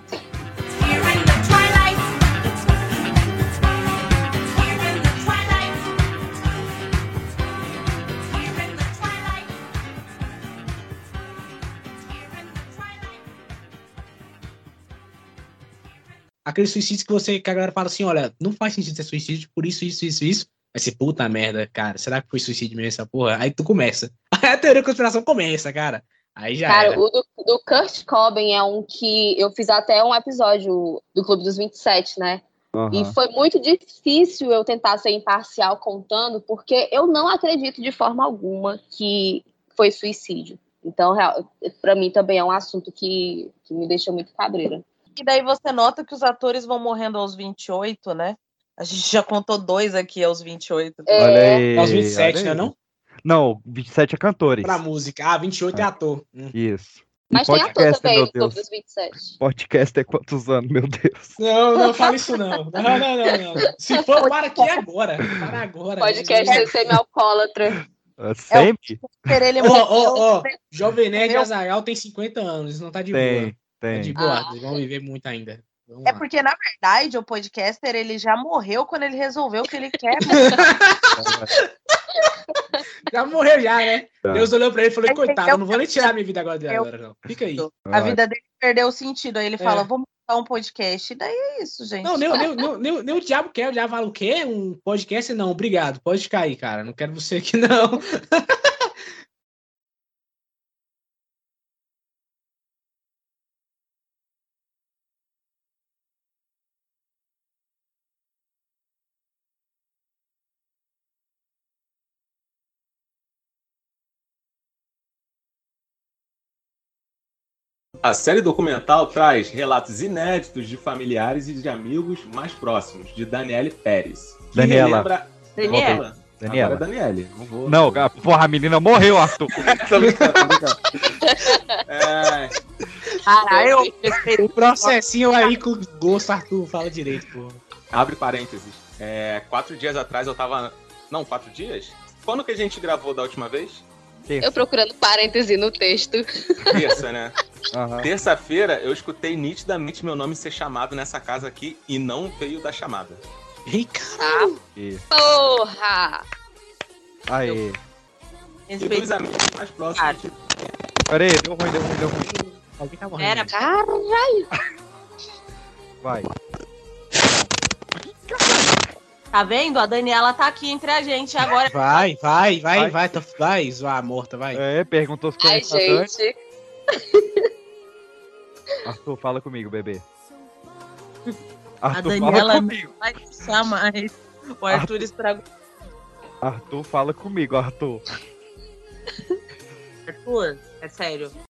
Aquele suicídio que você, que a galera fala assim, olha, não faz sentido ser suicídio, por isso, isso, isso, isso. Vai ser puta merda, cara. Será que foi suicídio mesmo essa porra? Aí tu começa. Aí a teoria da conspiração começa, cara. Aí já Cara, era. o do, do Kurt Cobain é um que eu fiz até um episódio do Clube dos 27, né? E Aham. foi muito difícil eu tentar ser imparcial contando, porque eu não acredito de forma alguma que foi suicídio. Então, pra mim também é um assunto que, que me deixa muito cabreira. E daí você nota que os atores vão morrendo aos 28, né? A gente já contou dois aqui aos 28. É. Olha aí. Aos 27, olha né, aí. não? Não, 27 é cantores. Pra música. Ah, 28 é ator. Hum. Isso. Mas E tem ator podcast, também Deus. dos 27. Podcast é quantos anos, meu Deus? Não, não fala isso não. Não, não, não, não. Se for, para aqui agora. Para agora. Podcast Mas- é semi-alcoólatra. É sempre? Ó, ó, ó, Jovem Nerd Azagal tem 50 anos, não tá de Tem, boa. Tem. de boa, Ah. eles vão viver muito ainda. Vamos É lá. porque, na verdade, o podcaster ele já morreu quando ele resolveu o que ele quer. Já morreu já, né? Tá. Deus olhou pra ele e falou, coitado, eu não vou nem tirar minha vida agora, agora não. Fica aí. A vida dele perdeu o sentido. Aí ele É. fala, vamos montar um podcast. E daí é isso, gente. Não, nem, nem, nem, nem, nem o diabo quer, o diabo fala o quê? Um podcast? Não, obrigado, pode ficar aí, cara. Não quero você aqui, não. A série documental traz relatos inéditos de familiares e de amigos mais próximos de Daniele Pérez. Daniela. relembra- Daniela. Daniela. Agora é Daniele. Não vou. Não, porra, a menina morreu, Arthur. tô brincando, tô brincando. É, Caralho, O processinho aí com gosto, Arthur, fala direito, pô. abre parênteses. É, quatro dias atrás eu tava. Não, quatro dias? Quando que a gente gravou da última vez? Eu procurando parêntese no texto. Terça, né? Aham. Terça-feira eu escutei nitidamente meu nome ser chamado nessa casa aqui e não veio da chamada. Ih, caralho. E- Porra! Aí. E dos amigos mais próximos. de- Pera aí, deu ruim, deu ruim, deu ruim. Alguém tá morrendo. Era. Caralho! Vai. Tá vendo? A Daniela tá aqui entre a gente agora. Vai, vai, vai, Vai. vai, tá- vai, zoar morta, vai. É, perguntou se Ai, a gente. Arthur, fala comigo, bebê. A Arthur, Daniela fala comigo. vai deixar mais. O Arthur estragou. Arthur, fala comigo, Arthur. Arthur, é sério.